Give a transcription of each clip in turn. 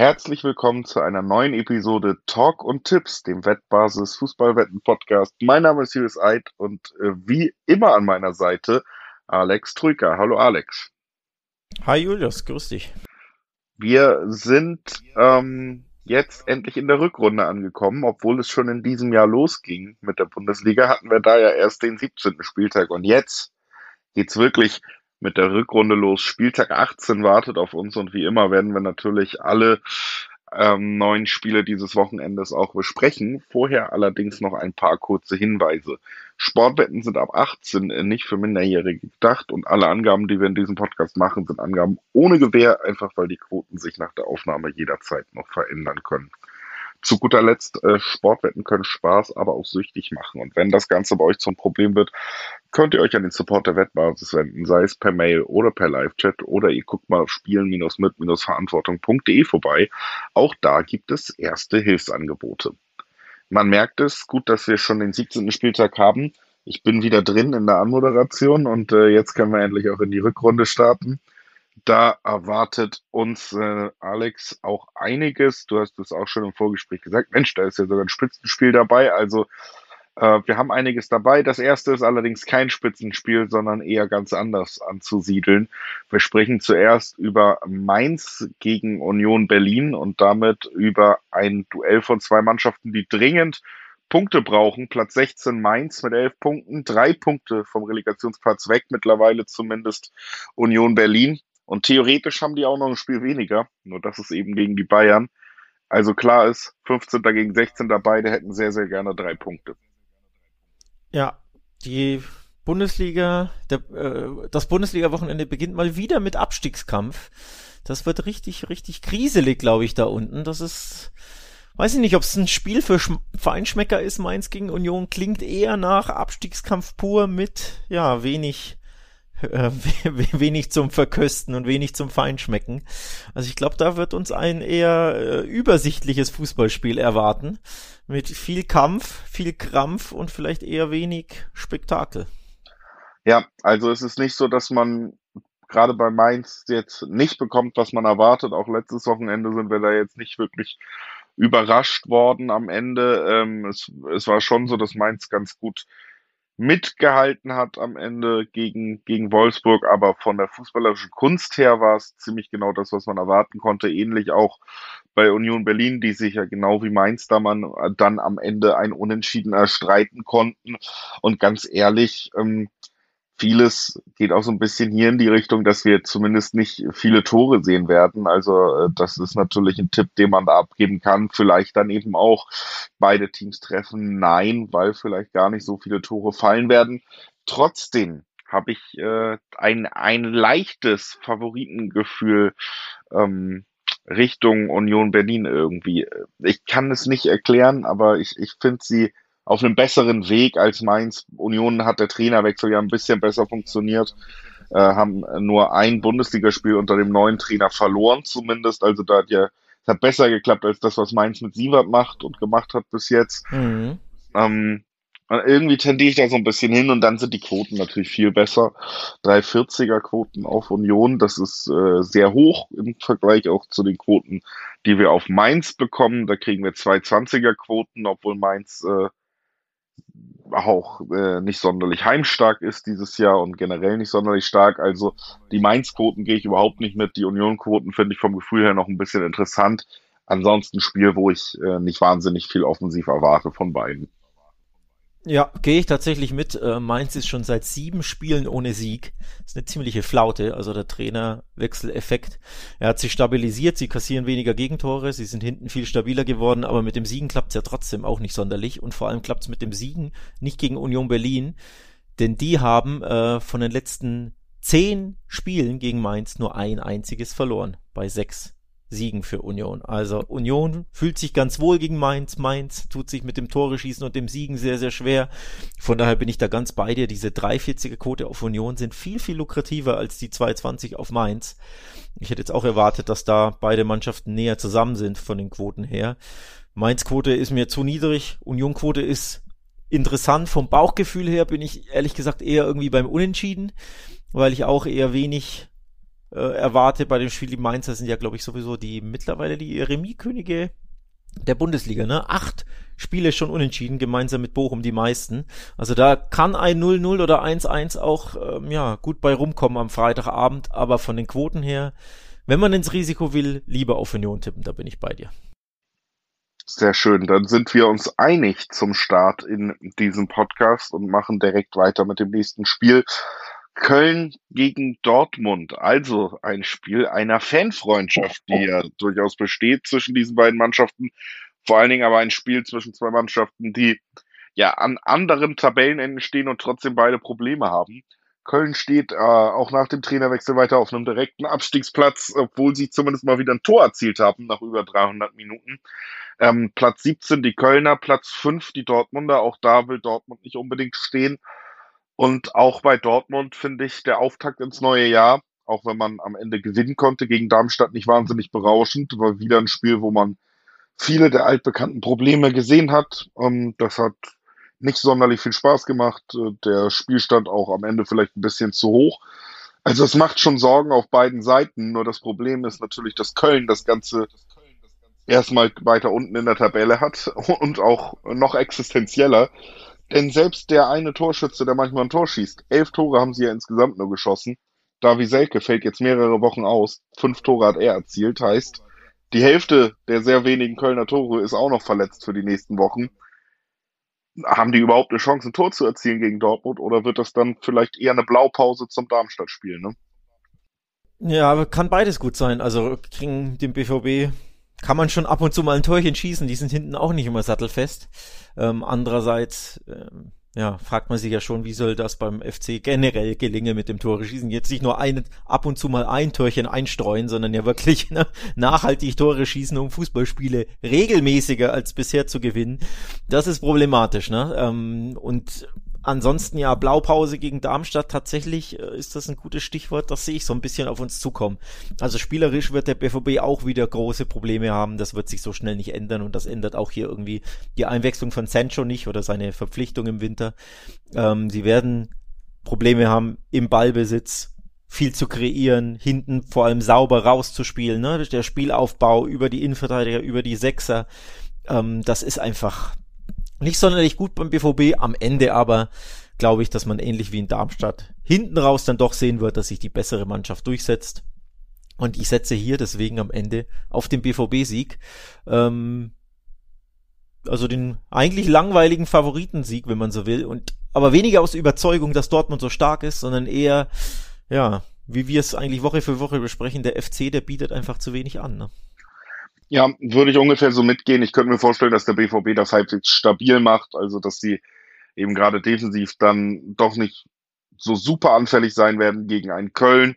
Herzlich willkommen zu einer neuen Episode Talk und Tipps, dem Wettbasis Fußballwetten Podcast. Mein Name ist Julius Eid und äh, wie immer an meiner Seite Alex Trüker. Hallo Alex. Hi Julius, grüß dich. Wir sind ähm, jetzt endlich in der Rückrunde angekommen, obwohl es schon in diesem Jahr losging mit der Bundesliga, hatten wir da ja erst den 17. Spieltag und jetzt geht's wirklich mit der Rückrunde los. Spieltag 18 wartet auf uns und wie immer werden wir natürlich alle ähm, neuen Spiele dieses Wochenendes auch besprechen. Vorher allerdings noch ein paar kurze Hinweise. Sportwetten sind ab 18 nicht für Minderjährige gedacht und alle Angaben, die wir in diesem Podcast machen, sind Angaben ohne Gewähr, einfach weil die Quoten sich nach der Aufnahme jederzeit noch verändern können. Zu guter Letzt, äh, Sportwetten können Spaß, aber auch süchtig machen. Und wenn das Ganze bei euch zum Problem wird, könnt ihr euch an den Support der Wettbasis wenden, sei es per Mail oder per Live-Chat oder ihr guckt mal auf spielen-mit-verantwortung.de vorbei. Auch da gibt es erste Hilfsangebote. Man merkt es, gut, dass wir schon den 17. Spieltag haben. Ich bin wieder drin in der Anmoderation und äh, jetzt können wir endlich auch in die Rückrunde starten. Da erwartet uns äh, Alex auch einiges. Du hast es auch schon im Vorgespräch gesagt. Mensch, da ist ja sogar ein Spitzenspiel dabei. Also äh, wir haben einiges dabei. Das erste ist allerdings kein Spitzenspiel, sondern eher ganz anders anzusiedeln. Wir sprechen zuerst über Mainz gegen Union Berlin und damit über ein Duell von zwei Mannschaften, die dringend Punkte brauchen. Platz 16 Mainz mit elf Punkten, drei Punkte vom Relegationsplatz weg, mittlerweile zumindest Union Berlin. Und theoretisch haben die auch noch ein Spiel weniger, nur das ist eben gegen die Bayern. Also klar ist, 15. gegen 16. beide hätten sehr, sehr gerne drei Punkte. Ja, die Bundesliga, der, äh, das Bundesliga-Wochenende beginnt mal wieder mit Abstiegskampf. Das wird richtig, richtig kriselig, glaube ich, da unten. Das ist, weiß ich nicht, ob es ein Spiel für Sch Feinschmecker ist. Mainz gegen Union klingt eher nach Abstiegskampf pur mit, ja, wenig äh, wenig zum Verkösten und wenig zum Feinschmecken. Also ich glaube, da wird uns ein eher äh, übersichtliches Fußballspiel erwarten. Mit viel Kampf, viel Krampf und vielleicht eher wenig Spektakel. Ja, also es ist nicht so, dass man gerade bei Mainz jetzt nicht bekommt, was man erwartet. Auch letztes Wochenende sind wir da jetzt nicht wirklich überrascht worden am Ende. Ähm, es, es war schon so, dass Mainz ganz gut mitgehalten hat am Ende gegen, gegen Wolfsburg, aber von der fußballerischen Kunst her war es ziemlich genau das, was man erwarten konnte. Ähnlich auch bei Union Berlin, die sich ja genau wie Mainz da man äh, dann am Ende ein Unentschieden erstreiten konnten. Und ganz ehrlich, ähm, vieles geht auch so ein bisschen hier in die Richtung, dass wir zumindest nicht viele Tore sehen werden. Also äh, das ist natürlich ein Tipp, den man da abgeben kann. Vielleicht dann eben auch beide Teams treffen. Nein, weil vielleicht gar nicht so viele Tore fallen werden. Trotzdem habe ich äh, ein, ein leichtes Favoritengefühl ähm, Richtung Union Berlin irgendwie. Ich kann es nicht erklären, aber ich, ich finde sie auf einem besseren Weg als Mainz. Union hat der Trainerwechsel ja ein bisschen besser funktioniert, äh, haben nur ein Bundesligaspiel unter dem neuen Trainer verloren zumindest. Also da hat ja, es hat besser geklappt als das, was Mainz mit Sievert macht und gemacht hat bis jetzt. Mhm. Ähm, irgendwie tendiere ich da so ein bisschen hin und dann sind die Quoten natürlich viel besser. 340er Quoten auf Union, das ist äh, sehr hoch im Vergleich auch zu den Quoten, die wir auf Mainz bekommen. Da kriegen wir 220er Quoten, obwohl Mainz äh, auch äh, nicht sonderlich heimstark ist dieses Jahr und generell nicht sonderlich stark. Also die Mainz-Quoten gehe ich überhaupt nicht mit. Die Union-Quoten finde ich vom Gefühl her noch ein bisschen interessant. Ansonsten Spiel, wo ich äh, nicht wahnsinnig viel offensiv erwarte von beiden. Ja, gehe ich tatsächlich mit. Äh, Mainz ist schon seit sieben Spielen ohne Sieg. Das ist eine ziemliche Flaute, also der Trainerwechseleffekt. Er hat sich stabilisiert, sie kassieren weniger Gegentore, sie sind hinten viel stabiler geworden, aber mit dem Siegen klappt es ja trotzdem auch nicht sonderlich. Und vor allem klappt es mit dem Siegen nicht gegen Union Berlin, denn die haben äh, von den letzten zehn Spielen gegen Mainz nur ein einziges verloren bei sechs Siegen für Union. Also Union fühlt sich ganz wohl gegen Mainz. Mainz tut sich mit dem Tore schießen und dem Siegen sehr, sehr schwer. Von daher bin ich da ganz bei dir. Diese 340er Quote auf Union sind viel, viel lukrativer als die 220 auf Mainz. Ich hätte jetzt auch erwartet, dass da beide Mannschaften näher zusammen sind von den Quoten her. Mainz Quote ist mir zu niedrig. Union Quote ist interessant. Vom Bauchgefühl her bin ich ehrlich gesagt eher irgendwie beim Unentschieden, weil ich auch eher wenig erwarte bei dem Spiel. Die Mainzer sind ja, glaube ich, sowieso die mittlerweile die Remis-Könige der Bundesliga, ne? Acht Spiele schon unentschieden, gemeinsam mit Bochum die meisten. Also da kann ein 0-0 oder 1-1 auch ähm, ja, gut bei rumkommen am Freitagabend, aber von den Quoten her, wenn man ins Risiko will, lieber auf Union tippen, da bin ich bei dir. Sehr schön, dann sind wir uns einig zum Start in diesem Podcast und machen direkt weiter mit dem nächsten Spiel. Köln gegen Dortmund, also ein Spiel einer Fanfreundschaft, die ja durchaus besteht zwischen diesen beiden Mannschaften. Vor allen Dingen aber ein Spiel zwischen zwei Mannschaften, die ja an anderen Tabellenenden stehen und trotzdem beide Probleme haben. Köln steht äh, auch nach dem Trainerwechsel weiter auf einem direkten Abstiegsplatz, obwohl sie zumindest mal wieder ein Tor erzielt haben nach über 300 Minuten. Ähm, Platz 17 die Kölner, Platz 5 die Dortmunder. Auch da will Dortmund nicht unbedingt stehen. Und auch bei Dortmund finde ich der Auftakt ins neue Jahr, auch wenn man am Ende gewinnen konnte gegen Darmstadt, nicht wahnsinnig berauschend. War wieder ein Spiel, wo man viele der altbekannten Probleme gesehen hat. Ähm, das hat nicht sonderlich viel Spaß gemacht. Äh, der Spielstand auch am Ende vielleicht ein bisschen zu hoch. Also es macht schon Sorgen auf beiden Seiten. Nur das Problem ist natürlich, dass Köln das Ganze erstmal weiter unten in der Tabelle hat und auch noch existenzieller. Denn selbst der eine Torschütze, der manchmal ein Tor schießt, elf Tore haben sie ja insgesamt nur geschossen. Davi Selke fällt jetzt mehrere Wochen aus. Fünf Tore hat er erzielt. Heißt, die Hälfte der sehr wenigen Kölner Tore ist auch noch verletzt für die nächsten Wochen. Haben die überhaupt eine Chance, ein Tor zu erzielen gegen Dortmund? Oder wird das dann vielleicht eher eine Blaupause zum Darmstadt-Spiel, ne? Ja, kann beides gut sein. Also gegen den BVB kann man schon ab und zu mal ein Torchen schießen. Die sind hinten auch nicht immer sattelfest. Ähm, andererseits, ähm, ja, fragt man sich ja schon, wie soll das beim FC generell gelingen mit dem Tore schießen? Jetzt nicht nur ein, ab und zu mal ein Torchen einstreuen, sondern ja wirklich ne, nachhaltig Tore schießen, um Fußballspiele regelmäßiger als bisher zu gewinnen. Das ist problematisch, ne? Ähm, und Ansonsten ja, Blaupause gegen Darmstadt, tatsächlich äh, ist das ein gutes Stichwort, das sehe ich so ein bisschen auf uns zukommen. Also spielerisch wird der BVB auch wieder große Probleme haben, das wird sich so schnell nicht ändern und das ändert auch hier irgendwie die Einwechslung von Sancho nicht oder seine Verpflichtung im Winter. Ähm, sie werden Probleme haben im Ballbesitz, viel zu kreieren, hinten vor allem sauber rauszuspielen, ne? der Spielaufbau über die Innenverteidiger, über die Sechser, ähm, das ist einfach nicht sonderlich gut beim BVB, am Ende aber glaube ich, dass man ähnlich wie in Darmstadt hinten raus dann doch sehen wird, dass sich die bessere Mannschaft durchsetzt. Und ich setze hier deswegen am Ende auf den BVB-Sieg. Ähm, also den eigentlich langweiligen Favoritensieg, wenn man so will. Und aber weniger aus Überzeugung, dass Dortmund so stark ist, sondern eher, ja, wie wir es eigentlich Woche für Woche besprechen, der FC, der bietet einfach zu wenig an. Ne? Ja, würde ich ungefähr so mitgehen. Ich könnte mir vorstellen, dass der BVB das halbwegs stabil macht, also dass sie eben gerade defensiv dann doch nicht so super anfällig sein werden gegen einen Köln,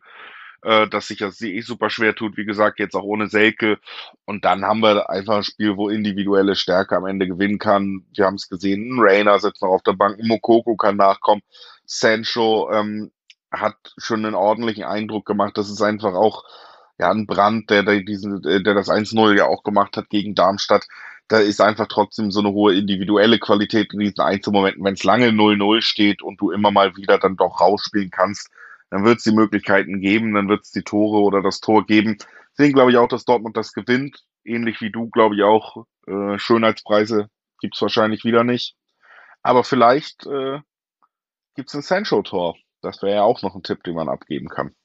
äh, dass sich das eh super schwer tut, wie gesagt, jetzt auch ohne Selke. Und dann haben wir einfach ein Spiel, wo individuelle Stärke am Ende gewinnen kann. Wir haben es gesehen, ein Rainer sitzt noch auf der Bank, Mokoko kann nachkommen, Sancho ähm, hat schon einen ordentlichen Eindruck gemacht. Das ist einfach auch ja, ein Brand, der, der, diesen, der das 1-0 ja auch gemacht hat gegen Darmstadt, da ist einfach trotzdem so eine hohe individuelle Qualität in diesen Einzelmomenten. Wenn es lange 0-0 steht und du immer mal wieder dann doch rausspielen kannst, dann wird es die Möglichkeiten geben, dann wird es die Tore oder das Tor geben. Deswegen glaube ich auch, dass Dortmund das gewinnt. Ähnlich wie du, glaube ich auch. Äh, Schönheitspreise gibt's wahrscheinlich wieder nicht. Aber vielleicht äh, gibt's ein Sancho-Tor. Das wäre ja auch noch ein Tipp, den man abgeben kann.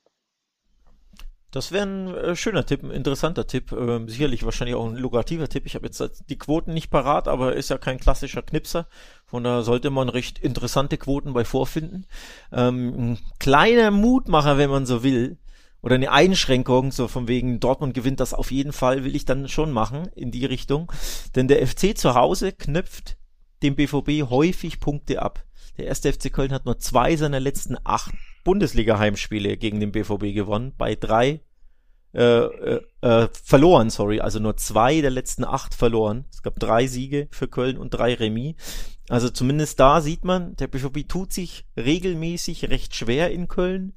Das wäre ein äh, schöner Tipp, ein interessanter Tipp. Ähm, sicherlich wahrscheinlich auch ein lukrativer Tipp. Ich habe jetzt die Quoten nicht parat, aber ist ja kein klassischer Knipser. Von da sollte man recht interessante Quoten bei vorfinden. Ähm, ein kleiner Mutmacher, wenn man so will. Oder eine Einschränkung, so von wegen Dortmund gewinnt das auf jeden Fall, will ich dann schon machen in die Richtung. Denn der FC zu Hause knüpft dem BVB häufig Punkte ab. Der erste FC Köln hat nur zwei seiner letzten acht Bundesliga-Heimspiele gegen den BVB gewonnen, bei drei äh, äh, äh, verloren, sorry, also nur zwei der letzten acht verloren. Es gab drei Siege für Köln und drei Remis. Also zumindest da sieht man, der BVB tut sich regelmäßig recht schwer in Köln.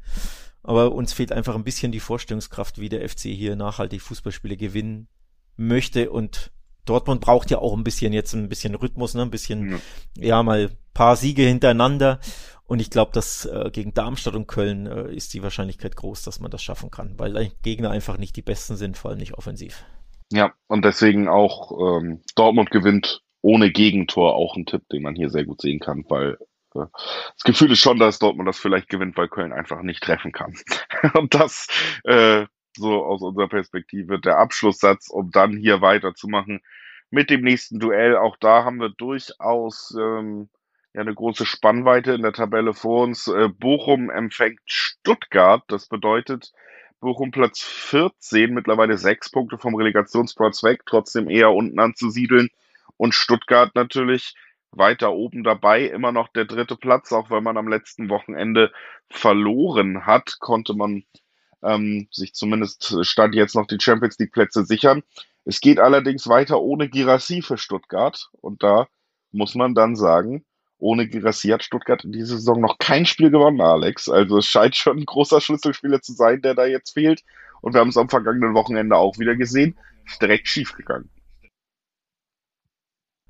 Aber uns fehlt einfach ein bisschen die Vorstellungskraft, wie der FC hier nachhaltig Fußballspiele gewinnen möchte und Dortmund braucht ja auch ein bisschen jetzt ein bisschen Rhythmus, ne? ein bisschen, ja, ja mal paar Siege hintereinander. Und ich glaube, dass äh, gegen Darmstadt und Köln äh, ist die Wahrscheinlichkeit groß, dass man das schaffen kann, weil Gegner einfach nicht die besten sind, vor allem nicht offensiv. Ja, und deswegen auch ähm, Dortmund gewinnt ohne Gegentor auch ein Tipp, den man hier sehr gut sehen kann, weil äh, das Gefühl ist schon, dass Dortmund das vielleicht gewinnt, weil Köln einfach nicht treffen kann. und das äh, so aus unserer Perspektive der Abschlusssatz, um dann hier weiterzumachen mit dem nächsten Duell. Auch da haben wir durchaus ähm, ja eine große Spannweite in der Tabelle vor uns. Äh, Bochum empfängt Stuttgart. Das bedeutet, Bochum Platz 14, mittlerweile sechs Punkte vom Relegationsplatz weg, trotzdem eher unten anzusiedeln. Und Stuttgart natürlich weiter oben dabei, immer noch der dritte Platz, auch wenn man am letzten Wochenende verloren hat, konnte man ähm, sich zumindest stand jetzt noch die Champions League Plätze sichern. Es geht allerdings weiter ohne Girassi für Stuttgart und da muss man dann sagen, ohne Girassi hat Stuttgart in dieser Saison noch kein Spiel gewonnen, Alex. Also es scheint schon ein großer Schlüsselspieler zu sein, der da jetzt fehlt. Und wir haben es am vergangenen Wochenende auch wieder gesehen. Ist direkt schief gegangen.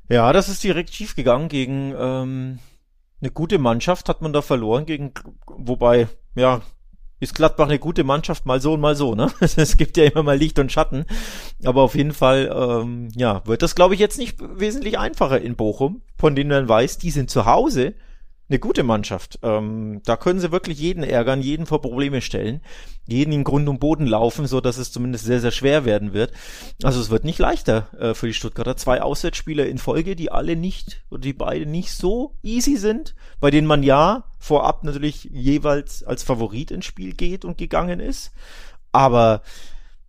Ja, das ist direkt schief gegangen gegen ähm, eine gute Mannschaft hat man da verloren gegen, wobei ja ist Gladbach eine gute Mannschaft, mal so und mal so, ne? Es gibt ja immer mal Licht und Schatten. Aber auf jeden Fall, ähm, ja, wird das, glaube ich, jetzt nicht wesentlich einfacher in Bochum, von denen man weiß, die sind zu Hause eine gute Mannschaft. Ähm, da können sie wirklich jeden ärgern, jeden vor Probleme stellen, jeden in Grund und Boden laufen, so dass es zumindest sehr, sehr schwer werden wird. Also es wird nicht leichter äh, für die Stuttgarter. Zwei Auswärtsspieler in Folge, die alle nicht, oder die beide nicht so easy sind, bei denen man ja vorab natürlich jeweils als Favorit ins Spiel geht und gegangen ist. Aber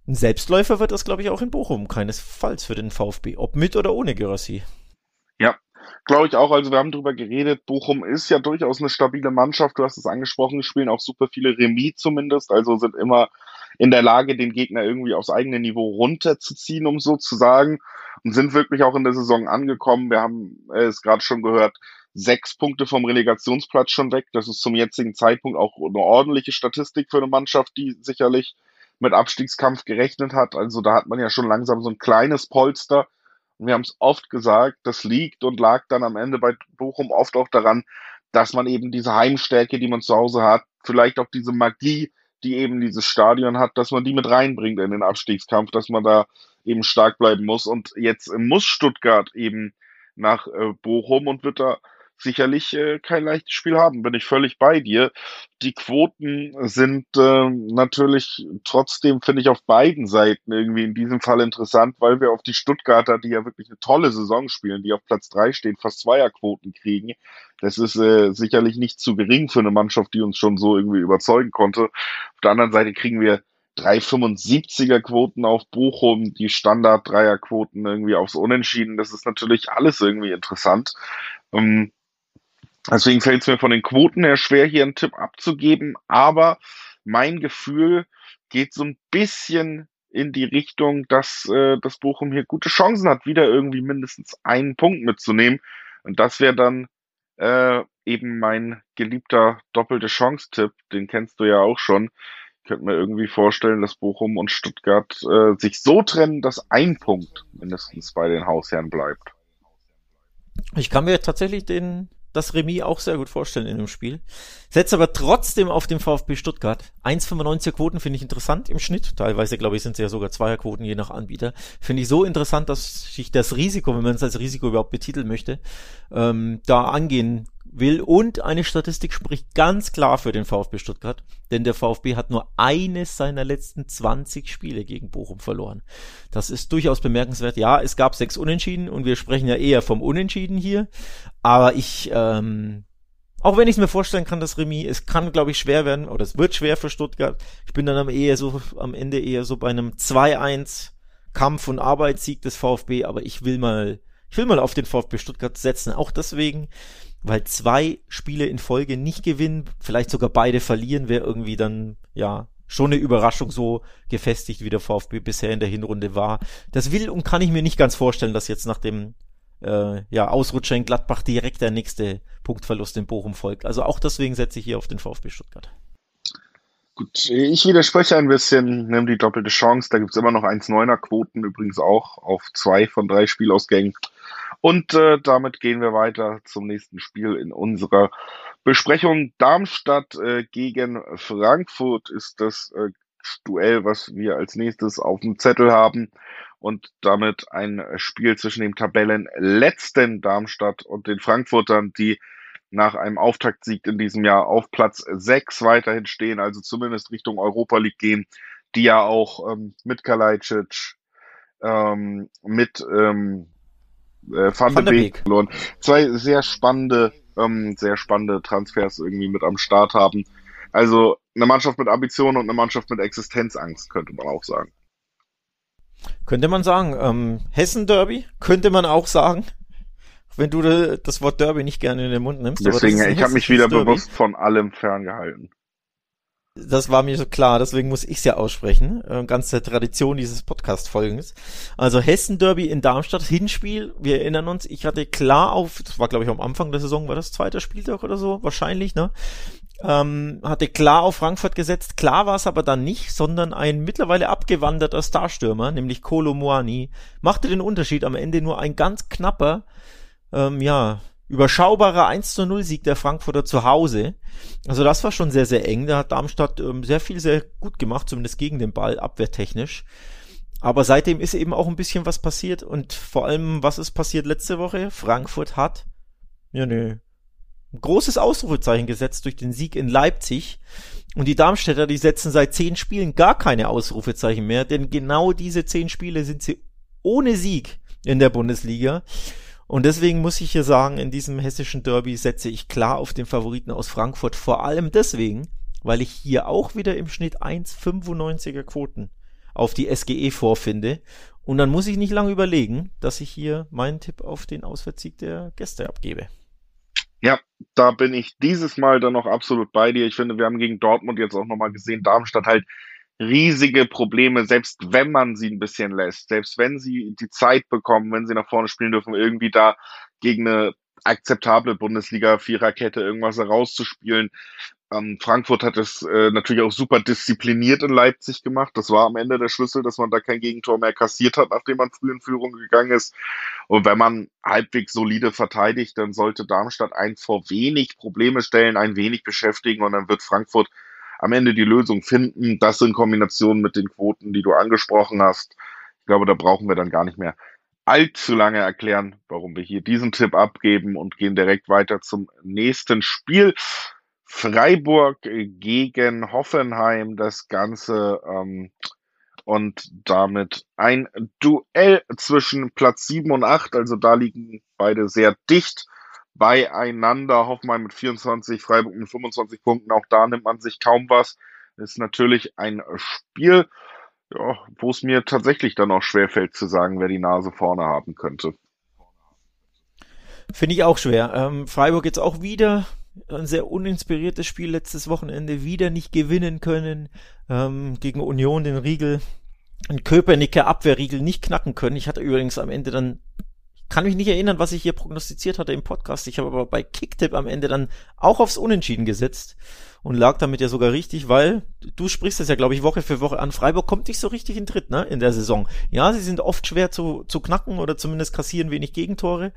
ein Selbstläufer wird das, glaube ich, auch in Bochum keinesfalls für den VfB, ob mit oder ohne Gerassi. Ja, Glaube ich auch. Also wir haben drüber geredet. Bochum ist ja durchaus eine stabile Mannschaft. Du hast es angesprochen. Spielen auch super viele Remis zumindest. Also sind immer in der Lage, den Gegner irgendwie aufs eigene Niveau runterzuziehen, um so zu sagen. Und sind wirklich auch in der Saison angekommen. Wir haben es gerade schon gehört. Sechs Punkte vom Relegationsplatz schon weg. Das ist zum jetzigen Zeitpunkt auch eine ordentliche Statistik für eine Mannschaft, die sicherlich mit Abstiegskampf gerechnet hat. Also da hat man ja schon langsam so ein kleines Polster und wir haben es oft gesagt, das liegt und lag dann am Ende bei Bochum oft auch daran, dass man eben diese Heimstärke, die man zu Hause hat, vielleicht auch diese Magie, die eben dieses Stadion hat, dass man die mit reinbringt in den Abstiegskampf, dass man da eben stark bleiben muss. Und jetzt muss Stuttgart eben nach äh, Bochum und wird da sicherlich äh, kein leichtes Spiel haben, bin ich völlig bei dir. Die Quoten sind äh, natürlich trotzdem, finde ich, auf beiden Seiten irgendwie in diesem Fall interessant, weil wir auf die Stuttgarter, die ja wirklich eine tolle Saison spielen, die auf Platz drei stehen, fast Zweierquoten kriegen. Das ist äh, sicherlich nicht zu gering für eine Mannschaft, die uns schon so irgendwie überzeugen konnte. Auf der anderen Seite kriegen wir 3,75er Quoten auf Bochum, die Standard-Dreier-Quoten irgendwie aufs Unentschieden. Das ist natürlich alles irgendwie interessant. Ähm, Deswegen fällt es mir von den Quoten her schwer, hier einen Tipp abzugeben, aber mein Gefühl geht so ein bisschen in die Richtung, dass äh, das Bochum hier gute Chancen hat, wieder irgendwie mindestens einen Punkt mitzunehmen. Und das wäre dann äh, eben mein geliebter doppelte Chance-Tipp, den kennst du ja auch schon. Ich könnte mir irgendwie vorstellen, dass Bochum und Stuttgart äh, sich so trennen, dass ein Punkt mindestens bei den Hausherren bleibt. Ich kann mir tatsächlich den das Remis auch sehr gut vorstellen in dem Spiel. Setze aber trotzdem auf den VfB Stuttgart. 1,95er Quoten finde ich interessant im Schnitt. Teilweise, glaube ich, sind es ja sogar Zweierquoten je nach Anbieter. Finde ich so interessant, dass sich das Risiko, wenn man es als Risiko überhaupt betiteln möchte, ähm, da angehen will. Und eine Statistik spricht ganz klar für den VfB Stuttgart, denn der VfB hat nur eines seiner letzten 20 Spiele gegen Bochum verloren. Das ist durchaus bemerkenswert. Ja, es gab sechs Unentschieden und wir sprechen ja eher vom Unentschieden hier. Aber ich, ähm, auch wenn ich es mir vorstellen kann, das Remis, es kann, glaube ich, schwer werden, oder es wird schwer für Stuttgart. Ich bin dann am, eher so, am Ende eher so bei einem 2-1 Kampf- und Arbeitssieg des VfB, aber ich will mal, ich will mal auf den VfB Stuttgart setzen. Auch deswegen, weil zwei Spiele in Folge nicht gewinnen, vielleicht sogar beide verlieren, wäre irgendwie dann, ja, schon eine Überraschung so gefestigt, wie der VfB bisher in der Hinrunde war. Das will und kann ich mir nicht ganz vorstellen, dass jetzt nach dem äh, ja, Ausrutscher in Gladbach direkt der nächste Punktverlust in Bochum folgt. Also auch deswegen setze ich hier auf den VfB Stuttgart. Gut, ich widerspreche ein bisschen, nimm die doppelte Chance. Da gibt's immer noch 1,9er Quoten, übrigens auch auf zwei von drei Spielausgängen. Und äh, damit gehen wir weiter zum nächsten Spiel in unserer Besprechung. Darmstadt äh, gegen Frankfurt ist das äh, Duell, was wir als nächstes auf dem Zettel haben. Und damit ein Spiel zwischen dem Tabellenletzten Darmstadt und den Frankfurtern, die nach einem Auftaktsieg in diesem Jahr auf Platz 6 weiterhin stehen, also zumindest Richtung Europa League gehen, die ja auch ähm, mit Kalajdzic, ähm, mit ähm, äh, Van, Van de Beek verloren. Zwei sehr spannende, ähm, sehr spannende Transfers irgendwie mit am Start haben. Also eine Mannschaft mit Ambitionen und eine Mannschaft mit Existenzangst, könnte man auch sagen. Könnte man sagen. Ähm, Hessen-Derby, könnte man auch sagen. Wenn du das Wort Derby nicht gerne in den Mund nimmst. Deswegen, ich habe mich wieder Derby. bewusst von allem ferngehalten. Das war mir so klar, deswegen muss ich es ja aussprechen. Äh, ganz der Tradition dieses Podcast-Folgens. Also Hessen-Derby in Darmstadt, Hinspiel. Wir erinnern uns, ich hatte klar auf, das war glaube ich am Anfang der Saison, war das zweiter Spieltag oder so, wahrscheinlich, ne? Ähm, hatte klar auf Frankfurt gesetzt. Klar war es aber dann nicht, sondern ein mittlerweile abgewanderter Starstürmer, nämlich Kolo Muani, machte den Unterschied am Ende nur ein ganz knapper, ähm, ja, überschaubarer 1 zu 0 Sieg der Frankfurter zu Hause. Also das war schon sehr, sehr eng. Da hat Darmstadt ähm, sehr viel, sehr gut gemacht, zumindest gegen den Ball, abwehrtechnisch. Aber seitdem ist eben auch ein bisschen was passiert und vor allem, was ist passiert letzte Woche? Frankfurt hat, ja, nö, ein großes Ausrufezeichen gesetzt durch den Sieg in Leipzig. Und die Darmstädter, die setzen seit zehn Spielen gar keine Ausrufezeichen mehr, denn genau diese zehn Spiele sind sie ohne Sieg in der Bundesliga. Und deswegen muss ich hier sagen, in diesem hessischen Derby setze ich klar auf den Favoriten aus Frankfurt. Vor allem deswegen, weil ich hier auch wieder im Schnitt 1,95er Quoten auf die SGE vorfinde. Und dann muss ich nicht lange überlegen, dass ich hier meinen Tipp auf den Auswärtssieg der Gäste abgebe. Ja, da bin ich dieses Mal dann noch absolut bei dir. Ich finde, wir haben gegen Dortmund jetzt auch nochmal gesehen, Darmstadt halt riesige Probleme, selbst wenn man sie ein bisschen lässt, selbst wenn sie die Zeit bekommen, wenn sie nach vorne spielen dürfen, irgendwie da gegen eine akzeptable Bundesliga-Viererkette irgendwas herauszuspielen. Ähm, Frankfurt hat es äh, natürlich auch super diszipliniert in Leipzig gemacht. Das war am Ende der Schlüssel, dass man da kein Gegentor mehr kassiert hat, nachdem man früh in Führung gegangen ist. Und wenn man halbwegs solide verteidigt, dann sollte Darmstadt ein vor wenig Probleme stellen, ein wenig beschäftigen und dann wird Frankfurt am Ende die Lösung finden. Das in Kombination mit den Quoten, die du angesprochen hast. Ich glaube, da brauchen wir dann gar nicht mehr allzu lange erklären, warum wir hier diesen Tipp abgeben und gehen direkt weiter zum nächsten Spiel. Freiburg gegen Hoffenheim, das Ganze ähm, und damit ein Duell zwischen Platz 7 und 8, also da liegen beide sehr dicht beieinander. Hoffenheim mit 24, Freiburg mit 25 Punkten. Auch da nimmt man sich kaum was. Ist natürlich ein Spiel, ja, wo es mir tatsächlich dann auch schwerfällt zu sagen, wer die Nase vorne haben könnte. Finde ich auch schwer. Ähm, Freiburg jetzt auch wieder ein sehr uninspiriertes Spiel letztes Wochenende wieder nicht gewinnen können ähm, gegen Union den Riegel ein Köpernicker Abwehrriegel nicht knacken können. Ich hatte übrigens am Ende dann kann mich nicht erinnern, was ich hier prognostiziert hatte im Podcast. Ich habe aber bei Kicktip am Ende dann auch aufs Unentschieden gesetzt und lag damit ja sogar richtig, weil du sprichst es ja, glaube ich, Woche für Woche an. Freiburg kommt nicht so richtig in Tritt, ne, in der Saison. Ja, sie sind oft schwer zu, zu knacken oder zumindest kassieren wenig Gegentore.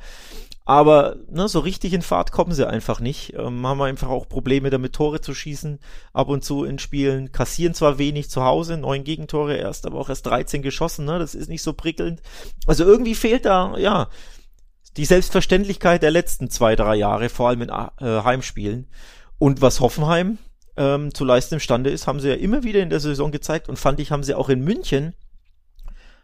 Aber ne, so richtig in Fahrt kommen sie einfach nicht. Ähm, haben einfach auch Probleme damit, Tore zu schießen. Ab und zu in Spielen kassieren zwar wenig zu Hause, neun Gegentore erst, aber auch erst 13 geschossen. Ne? Das ist nicht so prickelnd. Also irgendwie fehlt da, ja, die Selbstverständlichkeit der letzten zwei, drei Jahre, vor allem in äh, Heimspielen. Und was Hoffenheim ähm, zu leisten imstande ist, haben sie ja immer wieder in der Saison gezeigt und fand ich, haben sie auch in München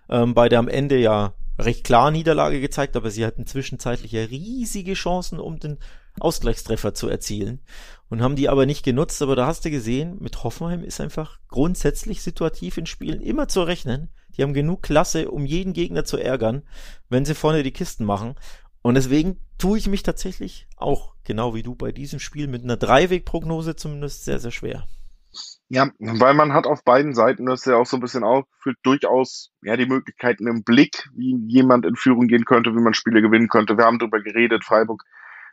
ähm, bei der am Ende ja recht klar Niederlage gezeigt, aber sie hatten zwischenzeitlich ja riesige Chancen, um den Ausgleichstreffer zu erzielen und haben die aber nicht genutzt. Aber da hast du gesehen, mit Hoffenheim ist einfach grundsätzlich situativ in Spielen immer zu rechnen. Die haben genug Klasse, um jeden Gegner zu ärgern, wenn sie vorne die Kisten machen. Und deswegen tue ich mich tatsächlich auch, genau wie du, bei diesem Spiel mit einer Dreiwegprognose zumindest sehr, sehr schwer. Ja, weil man hat auf beiden Seiten, das ist ja auch so ein bisschen aufgeführt, durchaus ja die Möglichkeiten im Blick, wie jemand in Führung gehen könnte, wie man Spiele gewinnen könnte. Wir haben darüber geredet, Freiburg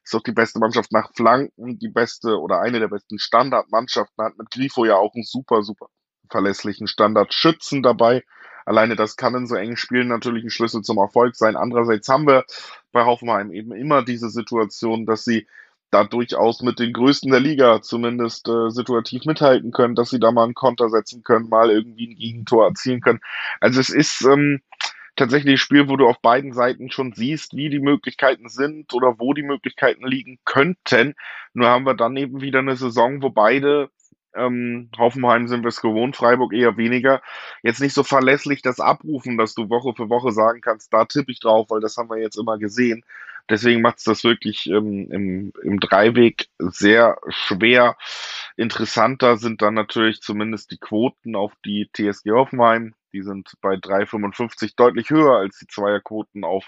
ist doch die beste Mannschaft nach Flanken, die beste oder eine der besten Standardmannschaften, hat mit Grifo ja auch einen super, super verlässlichen Standardschützen dabei. Alleine das kann in so engen Spielen natürlich ein Schlüssel zum Erfolg sein. Andererseits haben wir bei Hoffenheim eben immer diese Situation, dass sie da durchaus mit den Größten der Liga zumindest äh, situativ mithalten können, dass sie da mal einen Konter setzen können, mal irgendwie ein Gegentor erzielen können. Also es ist ähm, tatsächlich ein Spiel, wo du auf beiden Seiten schon siehst, wie die Möglichkeiten sind oder wo die Möglichkeiten liegen könnten. Nur haben wir dann eben wieder eine Saison, wo beide ähm, Hoffenheim sind wir es gewohnt, Freiburg eher weniger. Jetzt nicht so verlässlich das Abrufen, dass du Woche für Woche sagen kannst, da tippe ich drauf, weil das haben wir jetzt immer gesehen. Deswegen macht es das wirklich ähm, im, im Dreiweg sehr schwer. Interessanter sind dann natürlich zumindest die Quoten auf die TSG Hoffenheim. Die sind bei 3,55 deutlich höher als die Zweierquoten auf